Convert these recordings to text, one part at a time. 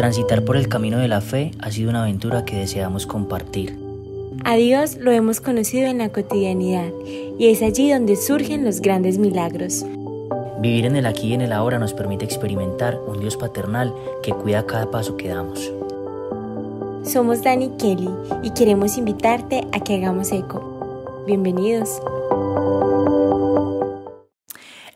Transitar por el camino de la fe ha sido una aventura que deseamos compartir. A Dios lo hemos conocido en la cotidianidad y es allí donde surgen los grandes milagros. Vivir en el aquí y en el ahora nos permite experimentar un Dios paternal que cuida cada paso que damos. Somos Dani Kelly y queremos invitarte a que hagamos eco. Bienvenidos.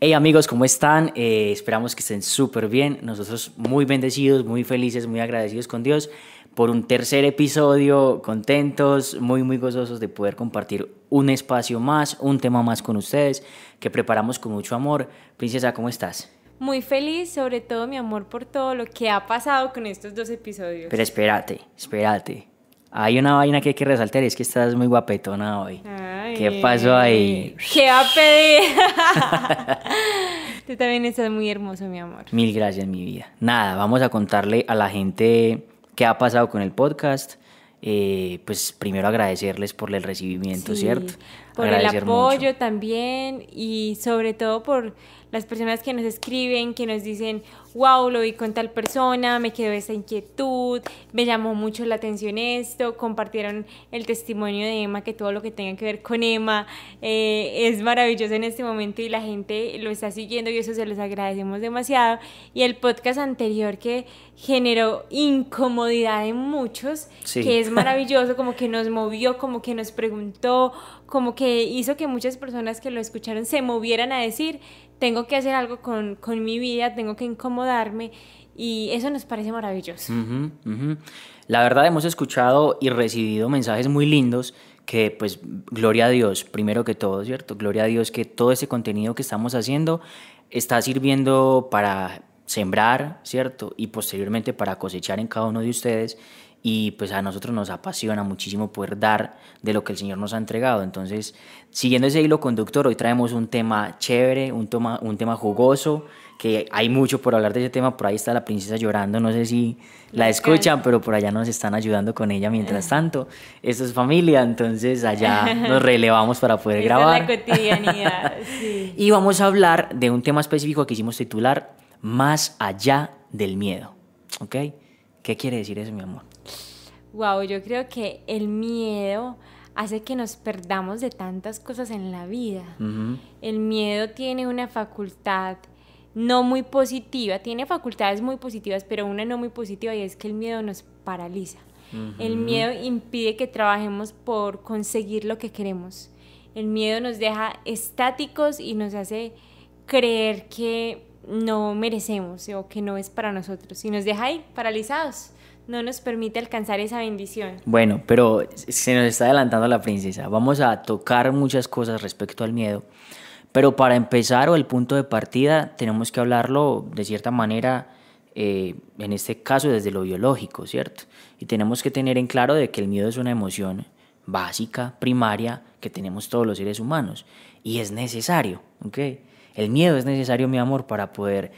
Hey amigos, ¿cómo están? Eh, esperamos que estén súper bien. Nosotros muy bendecidos, muy felices, muy agradecidos con Dios por un tercer episodio, contentos, muy, muy gozosos de poder compartir un espacio más, un tema más con ustedes que preparamos con mucho amor. Princesa, ¿cómo estás? Muy feliz, sobre todo mi amor por todo lo que ha pasado con estos dos episodios. Pero espérate, espérate. Hay una vaina que hay que resaltar y es que estás muy guapetona hoy. ¿Qué pasó ahí? ¿Qué va a pedir? Tú también estás muy hermoso, mi amor. Mil gracias, mi vida. Nada, vamos a contarle a la gente qué ha pasado con el podcast. Eh, pues primero agradecerles por el recibimiento, ¿cierto? Por el apoyo también y sobre todo por las personas que nos escriben, que nos dicen, wow, lo vi con tal persona, me quedó esa inquietud, me llamó mucho la atención esto, compartieron el testimonio de Emma, que todo lo que tenga que ver con Emma eh, es maravilloso en este momento y la gente lo está siguiendo y eso se los agradecemos demasiado. Y el podcast anterior que generó incomodidad en muchos, que es maravilloso, como que nos movió, como que nos preguntó, como que hizo que muchas personas que lo escucharon se movieran a decir, tengo que hacer algo con, mi vida, tengo que incomodarme y eso nos parece maravilloso. La verdad hemos escuchado y recibido mensajes muy lindos que pues gloria a Dios, primero que todo, ¿cierto? Gloria a Dios que todo ese contenido que estamos haciendo está sirviendo para sembrar, ¿cierto? Y posteriormente para cosechar en cada uno de ustedes y pues a nosotros nos apasiona muchísimo poder dar de lo que el Señor nos ha entregado. Entonces, siguiendo ese hilo conductor, hoy traemos un tema chévere, un, tema, un tema jugoso, que hay mucho por hablar de ese tema, por ahí está la princesa llorando, no sé si la escuchan, pero por allá nos están ayudando con ella mientras tanto. Esto es familia, entonces allá nos relevamos para poder grabar. Es la cotidianidad, Y vamos a hablar de un tema específico que hicimos titular Más allá del miedo. ¿Ok? ¿Qué quiere decir eso, mi amor? Wow, yo creo que el miedo hace que nos perdamos de tantas cosas en la vida. El miedo tiene una facultad no muy positiva, tiene facultades muy positivas, pero una no muy positiva y es que el miedo nos paraliza. El miedo impide que trabajemos por conseguir lo que queremos. El miedo nos deja estáticos y nos hace creer que no merecemos o que no es para nosotros y nos deja ahí paralizados no nos permite alcanzar esa bendición. Bueno, pero se nos está adelantando la princesa. Vamos a tocar muchas cosas respecto al miedo. Pero para empezar o el punto de partida tenemos que hablarlo de cierta manera, eh, en este caso desde lo biológico, ¿cierto? Y tenemos que tener en claro de que el miedo es una emoción básica, primaria, que tenemos todos los seres humanos. Y es necesario, ¿ok? El miedo es necesario, mi amor, para poder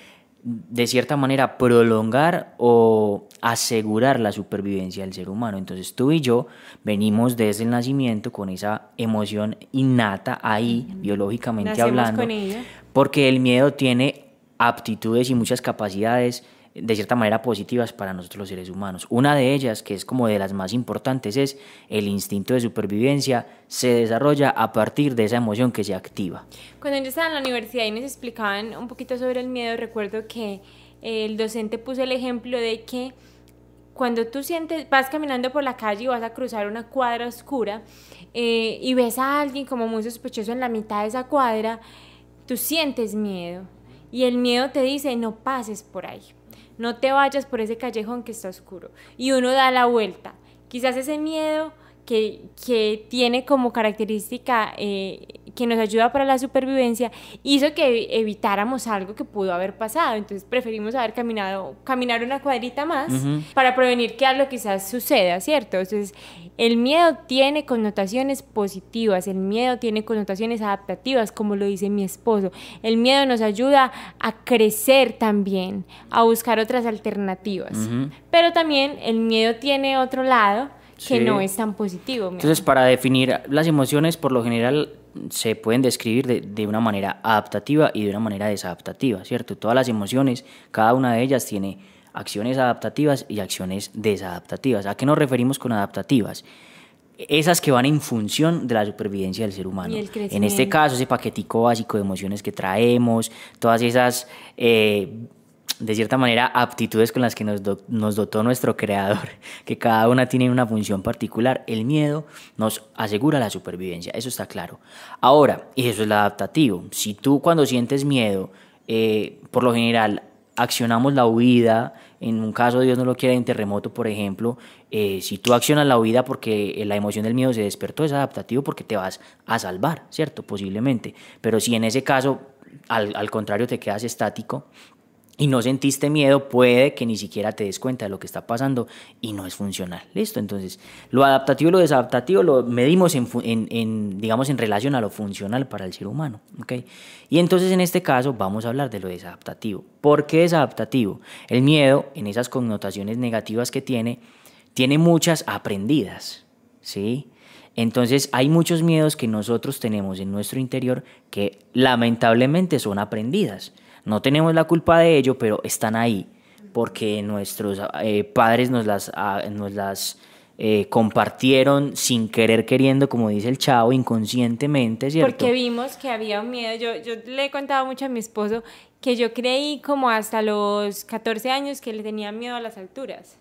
de cierta manera prolongar o asegurar la supervivencia del ser humano. Entonces tú y yo venimos desde el nacimiento con esa emoción innata ahí, biológicamente hablando, porque el miedo tiene aptitudes y muchas capacidades de cierta manera positivas para nosotros los seres humanos. Una de ellas, que es como de las más importantes, es el instinto de supervivencia, se desarrolla a partir de esa emoción que se activa. Cuando yo estaba en la universidad y nos explicaban un poquito sobre el miedo, recuerdo que el docente puso el ejemplo de que cuando tú sientes, vas caminando por la calle y vas a cruzar una cuadra oscura eh, y ves a alguien como muy sospechoso en la mitad de esa cuadra, tú sientes miedo y el miedo te dice no pases por ahí no te vayas por ese callejón que está oscuro. Y uno da la vuelta. Quizás ese miedo que, que tiene como característica eh, que nos ayuda para la supervivencia, hizo que evitáramos algo que pudo haber pasado. Entonces preferimos haber caminado, caminar una cuadrita más para prevenir que algo quizás suceda, ¿cierto? Entonces, el miedo tiene connotaciones positivas, el miedo tiene connotaciones adaptativas, como lo dice mi esposo. El miedo nos ayuda a crecer también, a buscar otras alternativas. Pero también el miedo tiene otro lado que no es tan positivo. Entonces, para definir las emociones, por lo general se pueden describir de, de, una manera adaptativa y de una manera desadaptativa, ¿cierto? Todas las emociones, cada una de ellas tiene acciones adaptativas y acciones desadaptativas. ¿A qué nos referimos con adaptativas? Esas que van en función de la supervivencia del ser humano. En este caso, ese paquetico básico de emociones que traemos, todas esas eh, de cierta manera, aptitudes con las que nos, dotó nuestro creador, que cada una tiene una función particular. El miedo nos asegura la supervivencia, eso está claro. Ahora, y eso es lo adaptativo, si tú cuando sientes miedo, eh, por lo general, accionamos la huida, en un caso Dios no lo quiera en terremoto, por ejemplo, eh, si tú accionas la huida porque la emoción del miedo se despertó, es adaptativo porque te vas a salvar, ¿cierto? Posiblemente. Pero si en ese caso, al, al contrario, te quedas estático, y no sentiste miedo, puede que ni siquiera te des cuenta de lo que está pasando y no es funcional. Listo, entonces lo adaptativo y lo desadaptativo lo medimos en, en, digamos, en relación a lo funcional para el ser humano. ¿okay? Y entonces en este caso vamos a hablar de lo desadaptativo. ¿Por qué desadaptativo? El miedo, en esas connotaciones negativas que tiene, tiene muchas aprendidas. ¿sí? Entonces hay muchos miedos que nosotros tenemos en nuestro interior que lamentablemente son aprendidas. No tenemos la culpa de ello, pero están ahí porque nuestros eh, padres nos las, ah, nos las eh, compartieron sin querer queriendo, como dice el chavo, inconscientemente, ¿cierto? Porque vimos que había un miedo. Yo, yo le he contado mucho a mi esposo que yo creí como hasta los 14 años que le tenía miedo a las alturas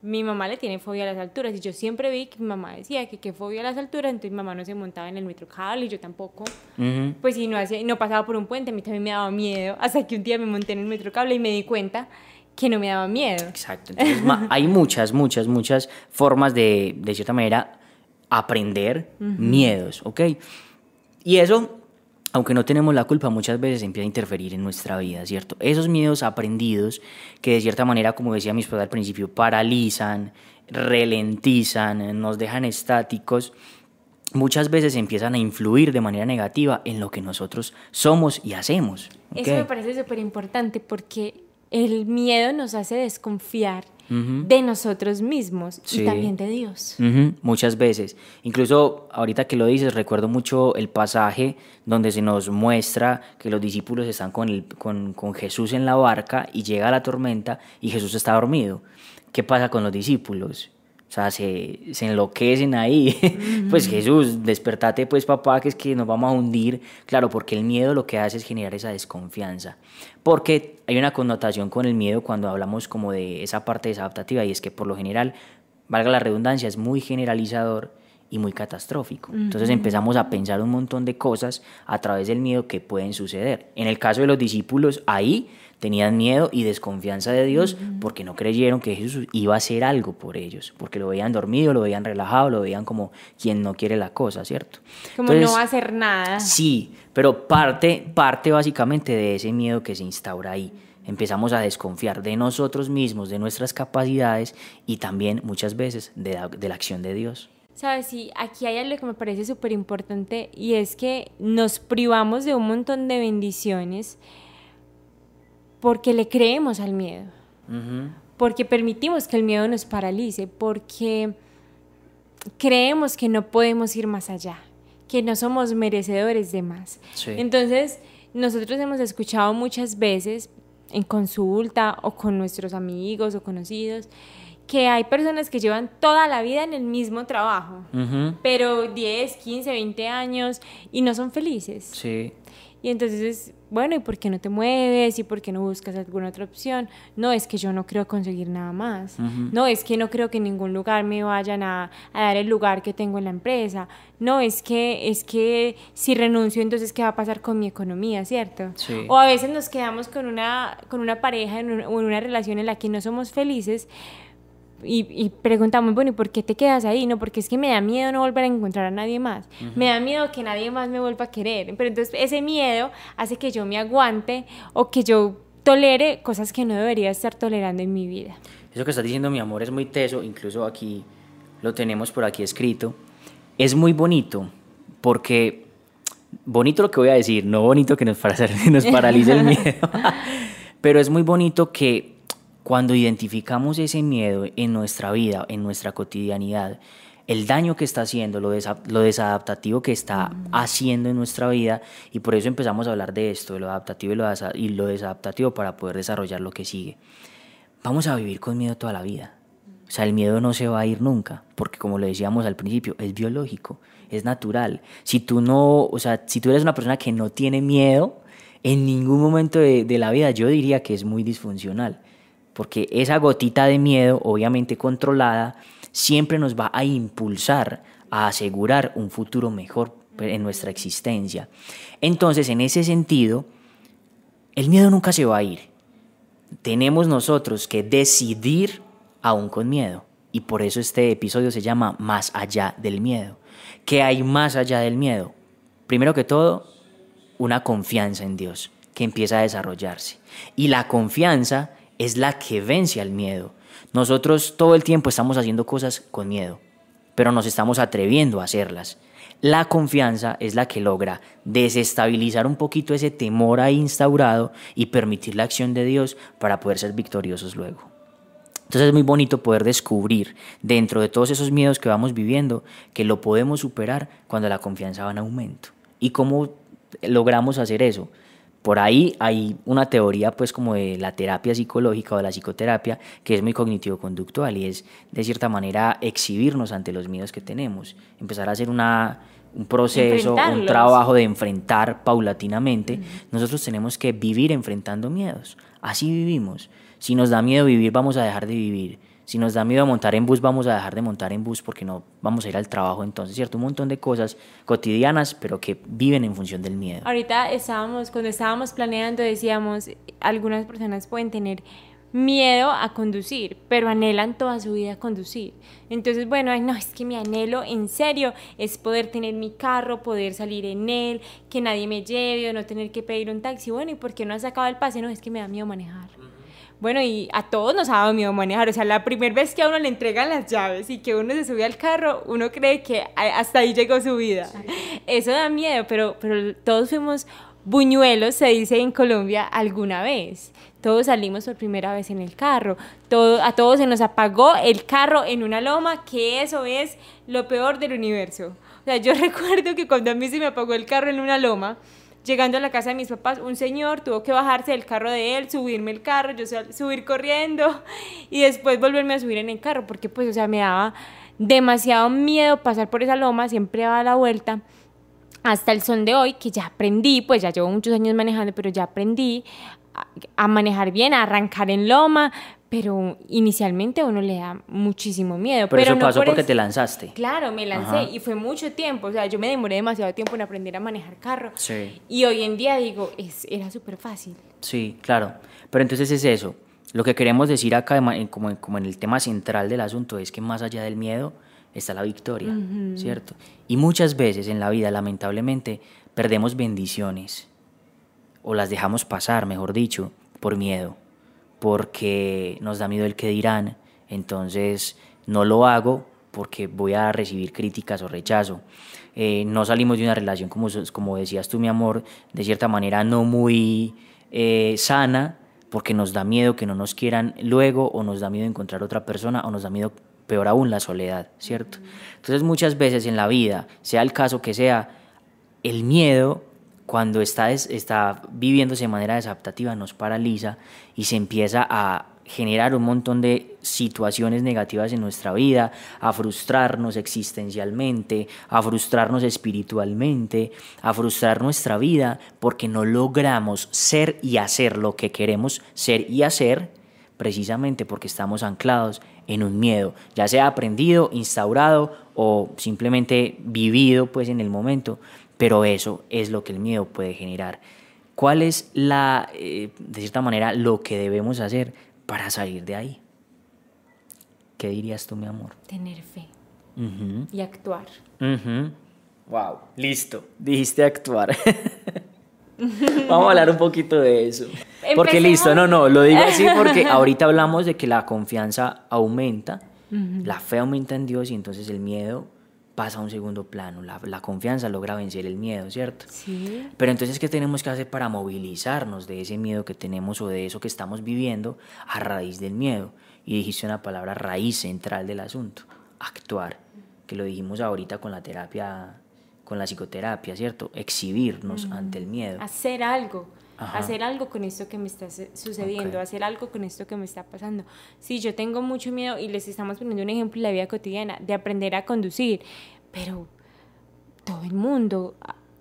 mi mamá le tiene fobia a las alturas y yo siempre vi que mi mamá decía que qué fobia a las alturas, entonces mi mamá no se montaba en el metrocable y yo tampoco. Pues y no, hacía, no pasaba por un puente, a mí también me daba miedo, hasta que un día me monté en el metrocable y me di cuenta que no me daba miedo. Exacto, entonces hay muchas, muchas, muchas formas de, de cierta manera, aprender miedos, ¿ok? Y eso aunque no tenemos la culpa, muchas veces empieza a interferir en nuestra vida, ¿cierto? Esos miedos aprendidos que de cierta manera, como decía mi esposa al principio, paralizan, ralentizan, nos dejan estáticos, muchas veces empiezan a influir de manera negativa en lo que nosotros somos y hacemos. Eso me parece súper importante porque el miedo nos hace desconfiar de nosotros mismos y también de Dios. Muchas veces. Incluso ahorita que lo dices, recuerdo mucho el pasaje donde se nos muestra que los discípulos están con, el, con, con Jesús en la barca y llega la tormenta y Jesús está dormido. ¿Qué pasa con los discípulos? O sea, se, se enloquecen ahí. Pues Jesús, despertate pues papá, que es que nos vamos a hundir. Claro, porque el miedo lo que hace es generar esa desconfianza. Porque hay una connotación con el miedo cuando hablamos como de esa parte desadaptativa y es que por lo general, valga la redundancia, es muy generalizador y muy catastrófico. Entonces empezamos a pensar un montón de cosas a través del miedo que pueden suceder. En el caso de los discípulos, ahí tenían miedo y desconfianza de Dios porque no creyeron que Jesús iba a hacer algo por ellos, porque lo veían dormido, lo veían relajado, lo veían como quien no quiere la cosa, ¿cierto? Como no va a hacer nada. Sí, pero parte, parte básicamente de ese miedo que se instaura ahí. Empezamos a desconfiar de nosotros mismos, de nuestras capacidades y también muchas veces de la, de la acción de Dios. Sabes, sí, aquí hay algo que me parece súper importante y es que nos privamos de un montón de bendiciones porque le creemos al miedo, porque permitimos que el miedo nos paralice, porque creemos que no podemos ir más allá, que no somos merecedores de más. Entonces, nosotros hemos escuchado muchas veces en consulta o con nuestros amigos o conocidos que hay personas que llevan toda la vida en el mismo trabajo, pero 10, 15, 20 años y no son felices. Sí. Y entonces es, bueno, ¿y por qué no te mueves? ¿Y por qué no buscas alguna otra opción? No, es que yo no creo conseguir nada más. No, es que no creo que en ningún lugar me vayan a, dar el lugar que tengo en la empresa. No, es que, es que si renuncio, entonces ¿qué va a pasar con mi economía, cierto? O a veces nos quedamos con una, con una pareja en o en una relación en la que no somos felices y, preguntamos, bueno, ¿y por qué te quedas ahí? No, porque es que me da miedo no volver a encontrar a nadie más. Me da miedo que nadie más me vuelva a querer. Pero entonces ese miedo hace que yo me aguante o que yo tolere cosas que no debería estar tolerando en mi vida. Eso que estás diciendo, mi amor, es muy teso. Incluso aquí lo tenemos por aquí escrito. Es muy bonito porque bonito lo que voy a decir, no bonito que nos, nos paralice el miedo, pero es muy bonito que cuando identificamos ese miedo en nuestra vida, en nuestra cotidianidad, el daño que está haciendo, lo, lo desadaptativo que está haciendo en nuestra vida y por eso empezamos a hablar de esto, de lo adaptativo y lo, y lo desadaptativo para poder desarrollar lo que sigue. Vamos a vivir con miedo toda la vida. O sea, el miedo no se va a ir nunca, porque como lo decíamos al principio, es biológico, es natural. Si tú no, o sea, si tú eres una persona que no tiene miedo, en ningún momento de, de la vida yo diría que es muy disfuncional, porque esa gotita de miedo, obviamente controlada, siempre nos va a impulsar a asegurar un futuro mejor en nuestra existencia. Entonces, en ese sentido, el miedo nunca se va a ir. Tenemos nosotros que decidir aún con miedo. Y por eso este episodio se llama Más allá del miedo. ¿Qué hay más allá del miedo? Primero que todo, una confianza en Dios que empieza a desarrollarse. Y la confianza es la que vence al miedo. Nosotros todo el tiempo estamos haciendo cosas con miedo, pero nos estamos atreviendo a hacerlas. La confianza es la que logra desestabilizar un poquito ese temor ahí instaurado y permitir la acción de Dios para poder ser victoriosos luego. Entonces es muy bonito poder descubrir dentro de todos esos miedos que vamos viviendo que lo podemos superar cuando la confianza va en aumento. ¿Y cómo logramos hacer eso? Por ahí hay una teoría pues como de la terapia psicológica o de la psicoterapia que es muy cognitivo-conductual y es de cierta manera exhibirnos ante los miedos que tenemos, empezar a hacer una, un proceso, un trabajo de enfrentar paulatinamente. Nosotros tenemos que vivir enfrentando miedos, así vivimos. Si nos da miedo vivir, vamos a dejar de vivir. Si nos da miedo montar en bus, vamos a dejar de montar en bus porque no vamos a ir al trabajo. Entonces, ¿cierto? Un montón de cosas cotidianas, pero que viven en función del miedo. Ahorita estábamos, cuando estábamos planeando, decíamos, algunas personas pueden tener miedo a conducir, pero anhelan toda su vida conducir. Entonces, bueno, no, es que mi anhelo en serio es poder tener mi carro, poder salir en él, que nadie me lleve o no tener que pedir un taxi. Bueno, ¿y por qué no has sacado el pase? No, es que me da miedo manejar. Bueno, y a todos nos ha dado miedo manejar. O sea, la primera vez que a uno le entregan las llaves y que uno se sube al carro, uno cree que hasta ahí llegó su vida. Eso da miedo, pero, pero todos fuimos buñuelos, se dice en Colombia, alguna vez. Todos salimos por primera vez en el carro. Todo, a todos se nos apagó el carro en una loma, que eso es lo peor del universo. O sea, yo recuerdo que cuando a mí se me apagó el carro en una loma, Llegando a la casa de mis papás, un señor tuvo que bajarse del carro de él, subirme el carro, yo subir corriendo y después volverme a subir en el carro, porque pues, o sea, me daba demasiado miedo pasar por esa loma, siempre daba la vuelta. Hasta el son de hoy, que ya aprendí, pues ya llevo muchos años manejando, pero ya aprendí a, manejar bien, a arrancar en loma, pero inicialmente a uno le da muchísimo miedo. Pero, eso no pasó porque te lanzaste. Claro, me lancé y fue mucho tiempo. O sea, yo me demoré demasiado tiempo en aprender a manejar carro. Sí. Y hoy en día digo, es, era súper fácil. Sí, claro. Pero entonces es eso. Lo que queremos decir acá, como, como en el tema central del asunto, es que más allá del miedo está la victoria, ¿cierto? Y muchas veces en la vida, lamentablemente, perdemos bendiciones o las dejamos pasar, mejor dicho, por miedo porque nos da miedo el que dirán, entonces no lo hago porque voy a recibir críticas o rechazo. Eh, no salimos de una relación, como, como decías tú, mi amor, de cierta manera no muy eh, sana, porque nos da miedo que no nos quieran luego, o nos da miedo encontrar otra persona, o nos da miedo, peor aún, la soledad, ¿cierto? Entonces muchas veces en la vida, sea el caso que sea, el miedo cuando está, está viviéndose de manera desadaptativa nos paraliza y se empieza a generar un montón de situaciones negativas en nuestra vida, a frustrarnos existencialmente, a frustrarnos espiritualmente, a frustrar nuestra vida porque no logramos ser y hacer lo que queremos ser y hacer precisamente porque estamos anclados en un miedo, ya sea aprendido, instaurado o simplemente vivido pues en el momento, pero eso es lo que el miedo puede generar. ¿Cuál es la, eh, de cierta manera, lo que debemos hacer para salir de ahí? ¿Qué dirías tú, mi amor? Tener fe y actuar. Wow, listo. Dijiste actuar. Vamos a hablar un poquito de eso. Porque listo, no, no, lo digo así porque ahorita hablamos de que la confianza aumenta, la fe aumenta en Dios y entonces el miedo pasa a un segundo plano. La, confianza logra vencer el miedo, ¿cierto? Sí. Pero entonces, ¿qué tenemos que hacer para movilizarnos de ese miedo que tenemos o de eso que estamos viviendo a raíz del miedo? Y dijiste una palabra raíz central del asunto, actuar. que lo dijimos ahorita con la terapia, con la psicoterapia, ¿cierto? Exhibirnos ante el miedo. Hacer algo. Hacer algo con esto que me está sucediendo, hacer algo con esto que me está pasando. Sí, yo tengo mucho miedo y les estamos poniendo un ejemplo en la vida cotidiana de aprender a conducir, pero todo el mundo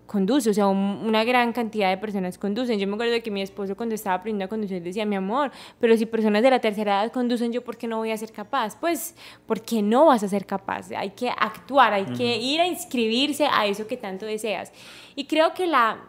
conduce, o sea, una gran cantidad de personas conducen. Yo me acuerdo de que mi esposo cuando estaba aprendiendo a conducir decía, mi amor, pero si personas de la tercera edad conducen, ¿yo por qué no voy a ser capaz? Pues, ¿por qué no vas a ser capaz? Hay que actuar, hay que ir a inscribirse a eso que tanto deseas. Y creo que la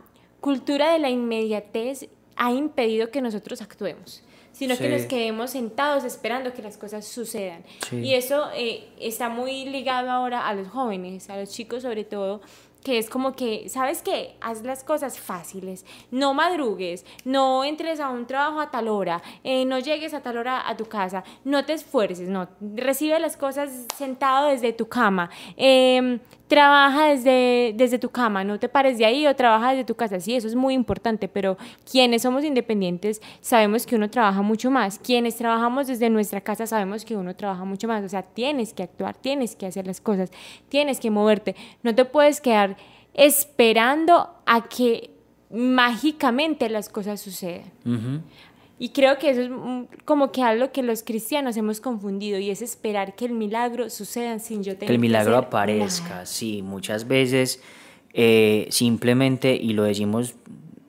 cultura de la inmediatez ha impedido que nosotros actuemos sino que nos quedemos sentados esperando que las cosas sucedan. Y eso eh, está muy ligado ahora a los jóvenes, a los chicos sobre todo, que es como que, ¿sabes qué? Haz las cosas fáciles, no madrugues, no entres a un trabajo a tal hora, eh, no llegues a tal hora a tu casa, no te esfuerces, no, recibe las cosas sentado desde tu cama, em, trabaja desde, desde tu cama, no te pares de ahí o trabaja desde tu casa, sí, eso es muy importante, pero quienes somos independientes sabemos que uno trabaja mucho más, quienes trabajamos desde nuestra casa sabemos que uno trabaja mucho más, o sea, tienes que actuar, tienes que hacer las cosas, tienes que moverte, no te puedes quedar esperando a que mágicamente las cosas sucedan. Y creo que eso es como que algo que los cristianos hemos confundido y es esperar que el milagro suceda sin yo tener que el milagro aparezca, sí, muchas veces eh, simplemente, y lo decimos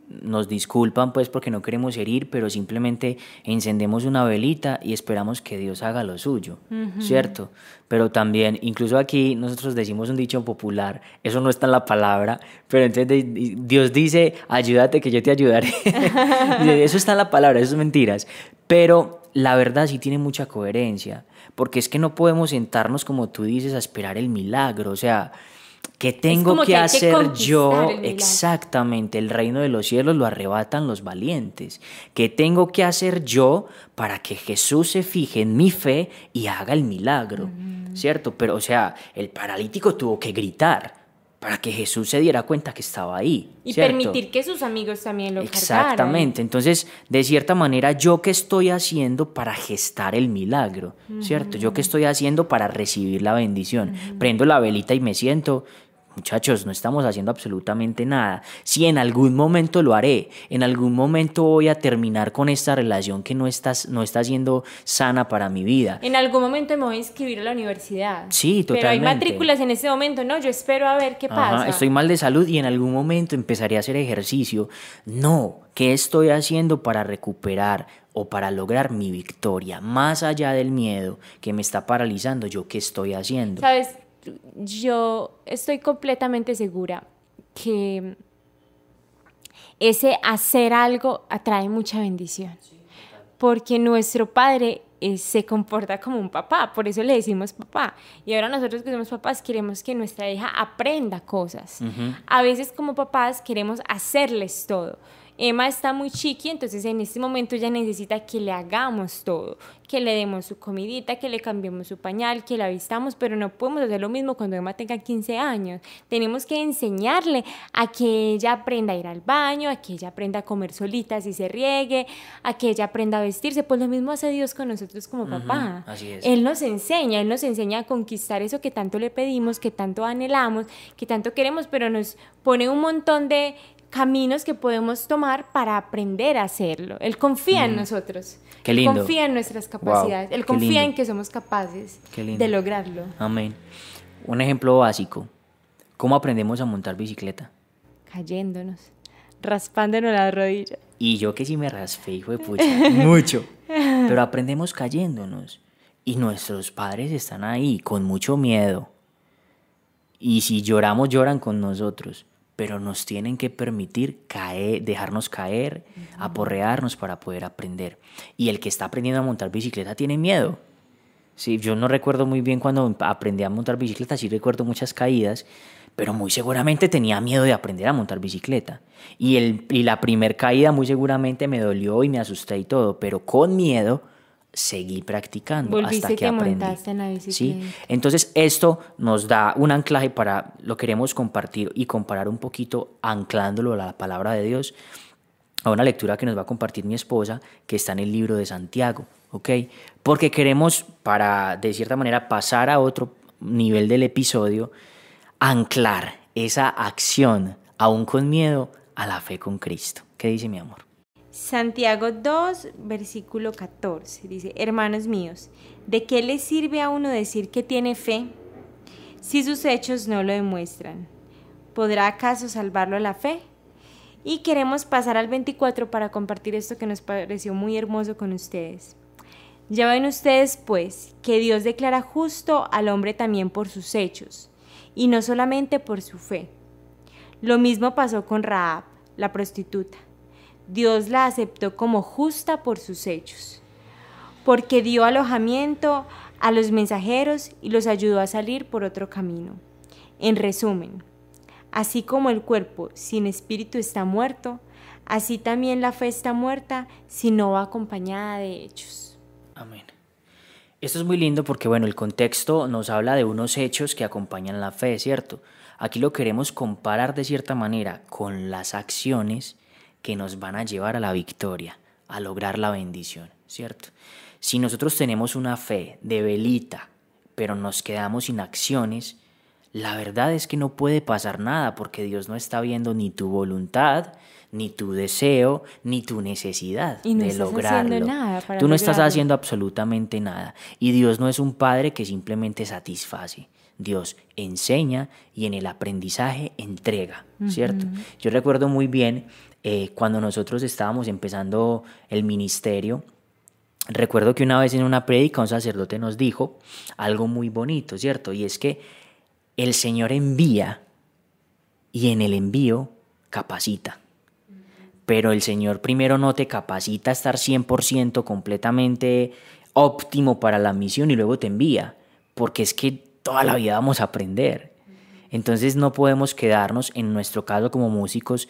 nos disculpan pues porque no queremos herir, pero simplemente encendemos una velita y esperamos que Dios haga lo suyo, ¿cierto? Pero también, incluso aquí nosotros decimos un dicho popular, eso no está en la palabra, pero entonces Dios dice, ayúdate que yo te ayudaré. eso está en la palabra, eso es mentiras. Pero la verdad sí tiene mucha coherencia, porque es que no podemos sentarnos como tú dices a esperar el milagro, o sea... ¿Qué tengo que, hacer yo? Exactamente, el reino de los cielos lo arrebatan los valientes. ¿Qué tengo que hacer yo para que Jesús se fije en mi fe y haga el milagro? Mm. ¿Cierto? Pero, o sea, el paralítico tuvo que gritar para que Jesús se diera cuenta que estaba ahí. Y permitir que sus amigos también lo Exactamente. Entonces, de cierta manera, ¿yo qué estoy haciendo para gestar el milagro? ¿Cierto? ¿Yo qué estoy haciendo para recibir la bendición? Prendo la velita y me siento, Muchachos, no estamos haciendo absolutamente nada. Si en algún momento lo haré, en algún momento voy a terminar con esta relación que no está, no está siendo sana para mi vida. En algún momento me voy a inscribir a la universidad. Sí, totalmente. Pero hay matrículas en ese momento, no, yo espero a ver qué pasa. Estoy mal de salud y en algún momento empezaré a hacer ejercicio. No, ¿qué estoy haciendo para recuperar o para lograr mi victoria? Más allá del miedo que me está paralizando, ¿yo qué estoy haciendo? ¿Sabes? Yo estoy completamente segura que ese hacer algo atrae mucha bendición. Porque nuestro padre eh, se comporta como un papá, por eso le decimos papá. Y ahora nosotros que somos papás queremos que nuestra hija aprenda cosas. A veces como papás queremos hacerles todo. Emma está muy chiqui, entonces en este momento ella necesita que le hagamos todo, que le demos su comidita, que le cambiemos su pañal, que la vistamos, pero no podemos hacer lo mismo cuando Emma tenga 15 años. Tenemos que enseñarle a que ella aprenda a ir al baño, a que ella aprenda a comer solita si se riegue, a que ella aprenda a vestirse. Pues lo mismo hace Dios con nosotros como papá. Él nos enseña, Él nos enseña a conquistar eso que tanto le pedimos, que tanto anhelamos, que tanto queremos, pero nos pone un montón de caminos que podemos tomar para aprender a hacerlo. Él confía en nosotros. Qué lindo. Él confía en nuestras capacidades. Él confía en que somos capaces de lograrlo. Amén. Un ejemplo básico. ¿Cómo aprendemos a montar bicicleta? Cayéndonos, raspándonos las rodillas. Y yo que sí me raspé, hijo de pucha, mucho. Pero aprendemos cayéndonos. Y nuestros padres están ahí con mucho miedo. Y si lloramos, lloran con nosotros pero nos tienen que permitir caer, dejarnos caer, aporrearnos para poder aprender. Y el que está aprendiendo a montar bicicleta tiene miedo. Sí, yo no recuerdo muy bien cuando aprendí a montar bicicleta, sí recuerdo muchas caídas, pero muy seguramente tenía miedo de aprender a montar bicicleta. Y, el, y la primer caída muy seguramente me dolió y me asusté y todo, pero con miedo seguí practicando hasta que aprendí. ¿sí? Entonces esto nos da un anclaje para lo queremos compartir y comparar un poquito anclándolo a la palabra de Dios a una lectura que nos va a compartir mi esposa que está en el libro de Santiago, ¿ok? Porque queremos para de cierta manera pasar a otro nivel del episodio, anclar esa acción, aún con miedo, a la fe con Cristo. ¿Qué dice mi amor? Santiago 2, versículo 14, dice, hermanos míos, ¿de qué le sirve a uno decir que tiene fe si sus hechos no lo demuestran? ¿Podrá acaso salvarlo la fe? Y queremos pasar al 24 para compartir esto que nos pareció muy hermoso con ustedes. Ya ven ustedes, pues, que Dios declara justo al hombre también por sus hechos, y no solamente por su fe. Lo mismo pasó con Raab, la prostituta. Dios la aceptó como justa por sus hechos, porque dio alojamiento a los mensajeros y los ayudó a salir por otro camino. En resumen, así como el cuerpo sin espíritu está muerto, así también la fe está muerta si no va acompañada de hechos. Amén. Esto es muy lindo porque, bueno, el contexto nos habla de unos hechos que acompañan la fe, ¿cierto? Aquí lo queremos comparar de cierta manera con las acciones que nos van a llevar a la victoria, a lograr la bendición, ¿cierto? Si nosotros tenemos una fe de velita, pero nos quedamos sin acciones, la verdad es que no puede pasar nada porque Dios no está viendo ni tu voluntad, ni tu deseo, ni tu necesidad de lograrlo. Tú no estás haciendo absolutamente nada. Y Dios no es un padre que simplemente satisface. Dios enseña y en el aprendizaje entrega, ¿cierto? Yo recuerdo muy bien eh, cuando nosotros estábamos empezando el ministerio, recuerdo que una vez en una prédica un sacerdote nos dijo algo muy bonito, ¿cierto? Y es que el Señor envía y en el envío capacita. Pero el Señor primero no te capacita a estar 100% completamente óptimo para la misión y luego te envía, porque es que toda la vida vamos a aprender. Entonces no podemos quedarnos, en nuestro caso como músicos,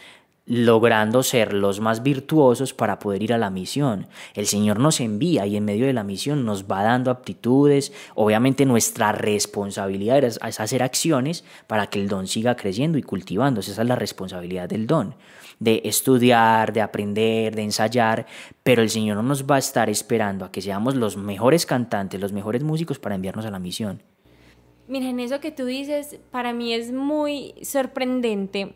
logrando ser los más virtuosos para poder ir a la misión. El Señor nos envía y en medio de la misión nos va dando aptitudes. Obviamente nuestra responsabilidad es, hacer acciones para que el don siga creciendo y cultivándose. Esa es la responsabilidad del don, de estudiar, de aprender, de ensayar, pero el Señor no nos va a estar esperando a que seamos los mejores cantantes, los mejores músicos para enviarnos a la misión. Miren, eso que tú dices para mí es muy sorprendente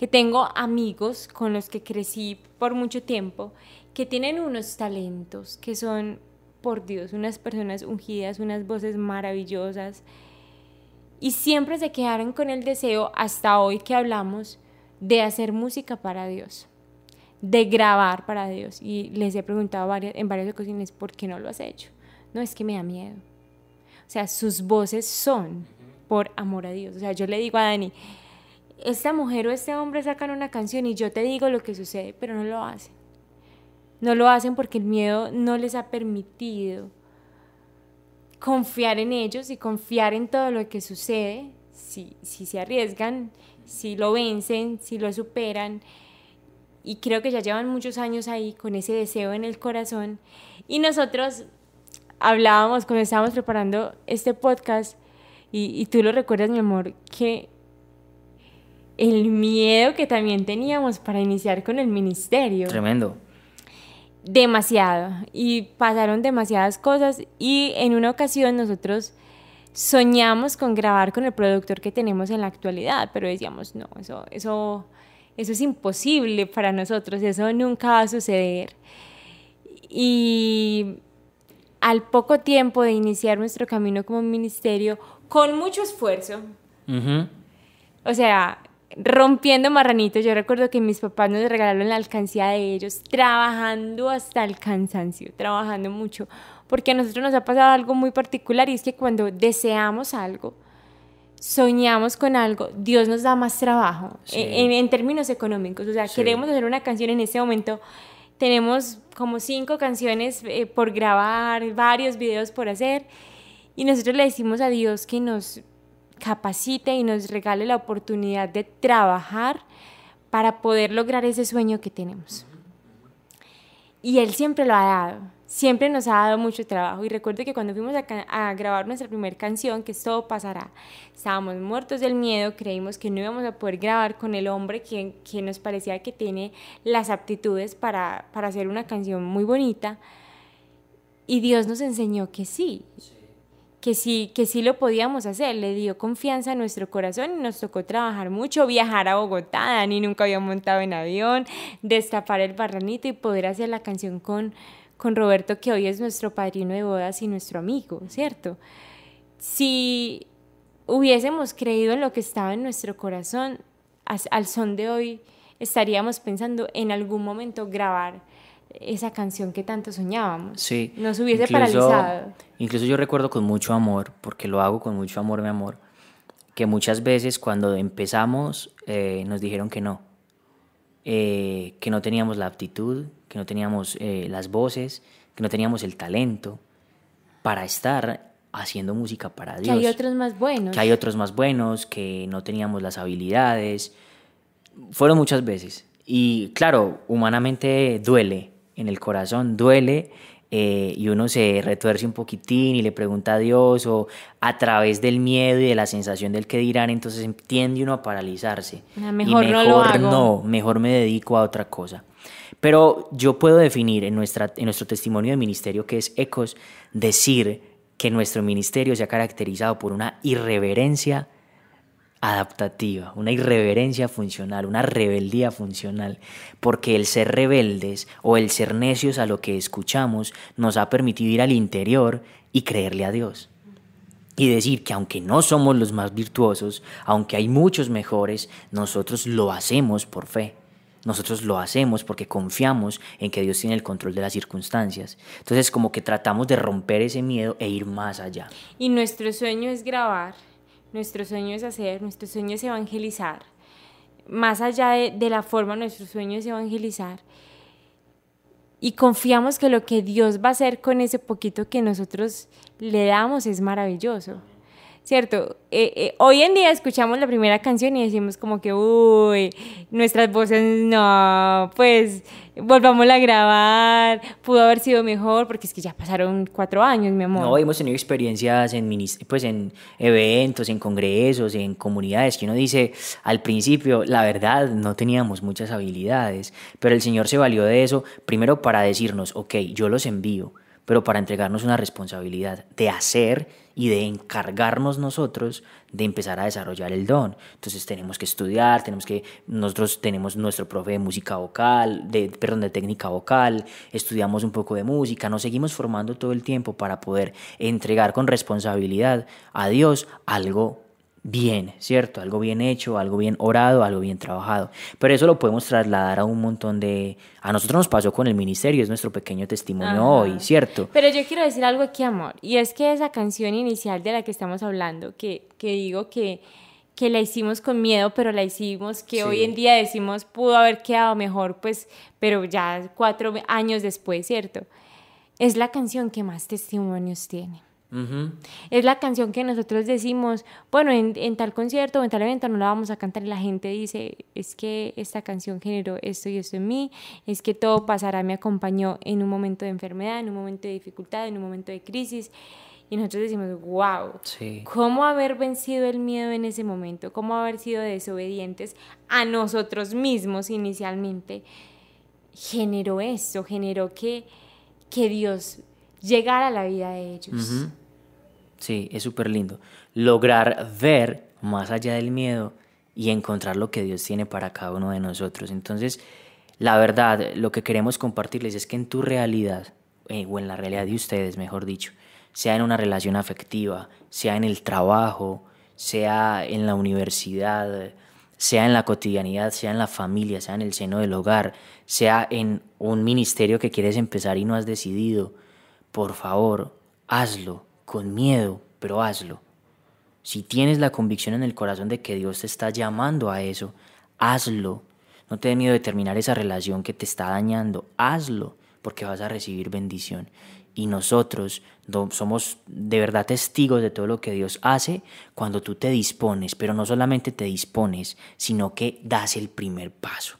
que tengo amigos con los que crecí por mucho tiempo, que tienen unos talentos, que son, por Dios, unas personas ungidas, unas voces maravillosas, y siempre se quedaron con el deseo, hasta hoy que hablamos, de hacer música para Dios, de grabar para Dios. Y les he preguntado varias, en varias ocasiones, ¿por qué no lo has hecho? No, es que me da miedo. O sea, sus voces son por amor a Dios. O sea, yo le digo a Dani, esta mujer o este hombre sacan una canción y yo te digo lo que sucede, pero no lo hacen. No lo hacen porque el miedo no les ha permitido confiar en ellos y confiar en todo lo que sucede, si, si se arriesgan, si lo vencen, si lo superan. Y creo que ya llevan muchos años ahí con ese deseo en el corazón. Y nosotros hablábamos cuando estábamos preparando este podcast, y, y tú lo recuerdas, mi amor, que el miedo que también teníamos para iniciar con el ministerio. Tremendo. Demasiado. Y pasaron demasiadas cosas y en una ocasión nosotros soñamos con grabar con el productor que tenemos en la actualidad, pero decíamos, no, eso, eso, eso es imposible para nosotros, eso nunca va a suceder. Y al poco tiempo de iniciar nuestro camino como ministerio, con mucho esfuerzo, o sea, rompiendo marranitos. Yo recuerdo que mis papás nos regalaron la alcancía de ellos, trabajando hasta el cansancio, trabajando mucho, porque a nosotros nos ha pasado algo muy particular y es que cuando deseamos algo, soñamos con algo, Dios nos da más trabajo en, términos económicos. O sea, queremos hacer una canción en ese momento. Tenemos como cinco canciones eh, por grabar, varios videos por hacer. Y nosotros le decimos a Dios que nos capacite y nos regale la oportunidad de trabajar para poder lograr ese sueño que tenemos. Y Él siempre lo ha dado, siempre nos ha dado mucho trabajo. Y recuerdo que cuando fuimos a, grabar nuestra primera canción, que es Todo Pasará, estábamos muertos del miedo, creímos que no íbamos a poder grabar con el hombre que, que nos parecía que tiene las aptitudes para, para hacer una canción muy bonita. Y Dios nos enseñó que sí que sí, que sí lo podíamos hacer, le dio confianza a nuestro corazón y nos tocó trabajar mucho, viajar a Bogotá, Dani nunca había montado en avión, destapar el barranito y poder hacer la canción con, con Roberto, que hoy es nuestro padrino de bodas y nuestro amigo, ¿cierto? Si hubiésemos creído en lo que estaba en nuestro corazón, al son de hoy estaríamos pensando en algún momento grabar esa canción que tanto soñábamos. Sí. Nos hubiese paralizado. Incluso yo recuerdo con mucho amor, porque lo hago con mucho amor, mi amor, que muchas veces cuando empezamos eh, nos dijeron que no, eh, que no teníamos la aptitud, que no teníamos eh, las voces, que no teníamos el talento para estar haciendo música para Dios. Que hay otros más buenos. Que hay otros más buenos, que no teníamos las habilidades. Fueron muchas veces. Y claro, humanamente duele, en el corazón duele eh, y uno se retuerce un poquitín y le pregunta a Dios o a través del miedo y de la sensación del que dirán, entonces tiende uno a paralizarse. mejor, y mejor no, lo hago. no, mejor me dedico a otra cosa. Pero yo puedo definir en, nuestra, en nuestro testimonio de ministerio que es Ecos, decir que nuestro ministerio se ha caracterizado por una irreverencia adaptativa, una irreverencia funcional, una rebeldía funcional, porque el ser rebeldes o el ser necios a lo que escuchamos nos ha permitido ir al interior y creerle a Dios. Y decir que aunque no somos los más virtuosos, aunque hay muchos mejores, nosotros lo hacemos por fe. Nosotros lo hacemos porque confiamos en que Dios tiene el control de las circunstancias. Entonces como que tratamos de romper ese miedo e ir más allá. Y nuestro sueño es grabar nuestro sueño es hacer, nuestro sueño es evangelizar. Más allá de, la forma, nuestro sueño es evangelizar. Y confiamos que lo que Dios va a hacer con ese poquito que nosotros le damos es maravilloso. ¿Cierto? Eh, eh, hoy en día escuchamos la primera canción y decimos como que, uy, nuestras voces no, pues volvamos a grabar, pudo haber sido mejor, porque es que ya pasaron cuatro años, mi amor. No, hemos tenido experiencias en, pues en eventos, en congresos, en comunidades, que uno dice, al principio, la verdad, no teníamos muchas habilidades, pero el Señor se valió de eso, primero para decirnos, ok, yo los envío, pero para entregarnos una responsabilidad de hacer y de encargarnos nosotros de empezar a desarrollar el don. Entonces tenemos que estudiar, tenemos que nosotros tenemos nuestro profe de música vocal, de perdón, de técnica vocal, estudiamos un poco de música, nos seguimos formando todo el tiempo para poder entregar con responsabilidad a Dios algo bien, ¿cierto? Algo bien hecho, algo bien orado, algo bien trabajado. Pero eso lo podemos trasladar a un montón de... A nosotros nos pasó con el ministerio, es nuestro pequeño testimonio hoy, ¿cierto? Pero yo quiero decir algo aquí, amor, y es que esa canción inicial de la que estamos hablando, que, que digo que, que la hicimos con miedo, pero la hicimos, que hoy en día decimos pudo haber quedado mejor, pues, pero ya cuatro años después, ¿cierto? Es la canción que más testimonios tiene. Es la canción que nosotros decimos, bueno, en, tal concierto o en tal evento no la vamos a cantar y la gente dice, es que esta canción generó esto y esto en mí, es que todo pasará, me acompañó en un momento de enfermedad, en un momento de dificultad, en un momento de crisis. Y nosotros decimos, wow, ¿cómo haber vencido el miedo en ese momento? ¿Cómo haber sido desobedientes a nosotros mismos inicialmente? Generó eso, generó que, que Dios llegara a la vida de ellos. Sí, es súper lindo. Lograr ver más allá del miedo y encontrar lo que Dios tiene para cada uno de nosotros. Entonces, la verdad, lo que queremos compartirles es que en tu realidad, eh, o en la realidad de ustedes, mejor dicho, sea en una relación afectiva, sea en el trabajo, sea en la universidad, sea en la cotidianidad, sea en la familia, sea en el seno del hogar, sea en un ministerio que quieres empezar y no has decidido, por favor, hazlo con miedo, pero hazlo. Si tienes la convicción en el corazón de que Dios te está llamando a eso, hazlo. No te dé miedo de terminar esa relación que te está dañando, hazlo, porque vas a recibir bendición. Y nosotros somos de verdad testigos de todo lo que Dios hace cuando tú te dispones, pero no solamente te dispones, sino que das el primer paso.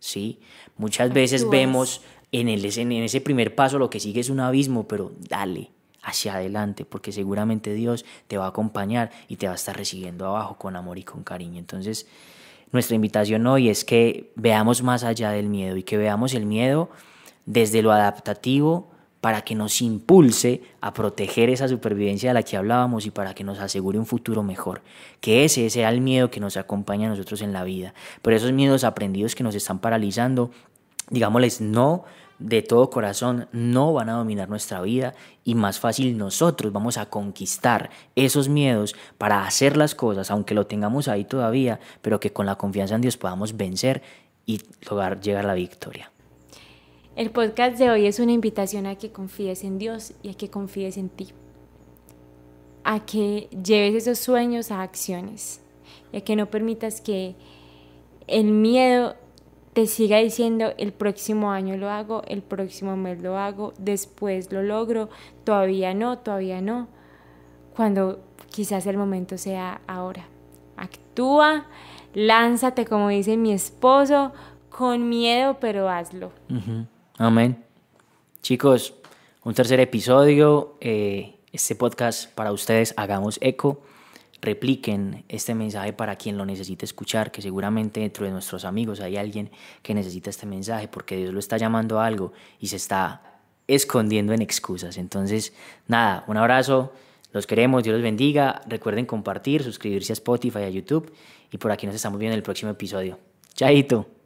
¿sí? Muchas veces vemos en, el, en ese primer paso lo que sigue es un abismo, pero dale, hacia adelante, porque seguramente Dios te va a acompañar y te va a estar recibiendo abajo con amor y con cariño. Entonces, nuestra invitación hoy es que veamos más allá del miedo y que veamos el miedo desde lo adaptativo para que nos impulse a proteger esa supervivencia de la que hablábamos y para que nos asegure un futuro mejor. Que ese sea el miedo que nos acompaña a nosotros en la vida. Pero esos miedos aprendidos que nos están paralizando, digámosles no de todo corazón, no van a dominar nuestra vida y más fácil nosotros vamos a conquistar esos miedos para hacer las cosas, aunque lo tengamos ahí todavía, pero que con la confianza en Dios podamos vencer y lograr llegar a la victoria. El podcast de hoy es una invitación a que confíes en Dios y a que confíes en ti. A que lleves esos sueños a acciones y a que no permitas que el miedo te siga diciendo el próximo año lo hago, el próximo mes lo hago, después lo logro, todavía no, todavía no, cuando quizás el momento sea ahora. Actúa, lánzate como dice mi esposo, con miedo, pero hazlo. Amén. Chicos, un tercer episodio. Eh, este podcast para ustedes, hagamos eco. Repliquen este mensaje para quien lo necesite escuchar, que seguramente dentro de nuestros amigos hay alguien que necesita este mensaje porque Dios lo está llamando a algo y se está escondiendo en excusas. Entonces, nada, un abrazo, los queremos, Dios los bendiga. Recuerden compartir, suscribirse a Spotify, a YouTube y por aquí nos estamos viendo en el próximo episodio. Chaito.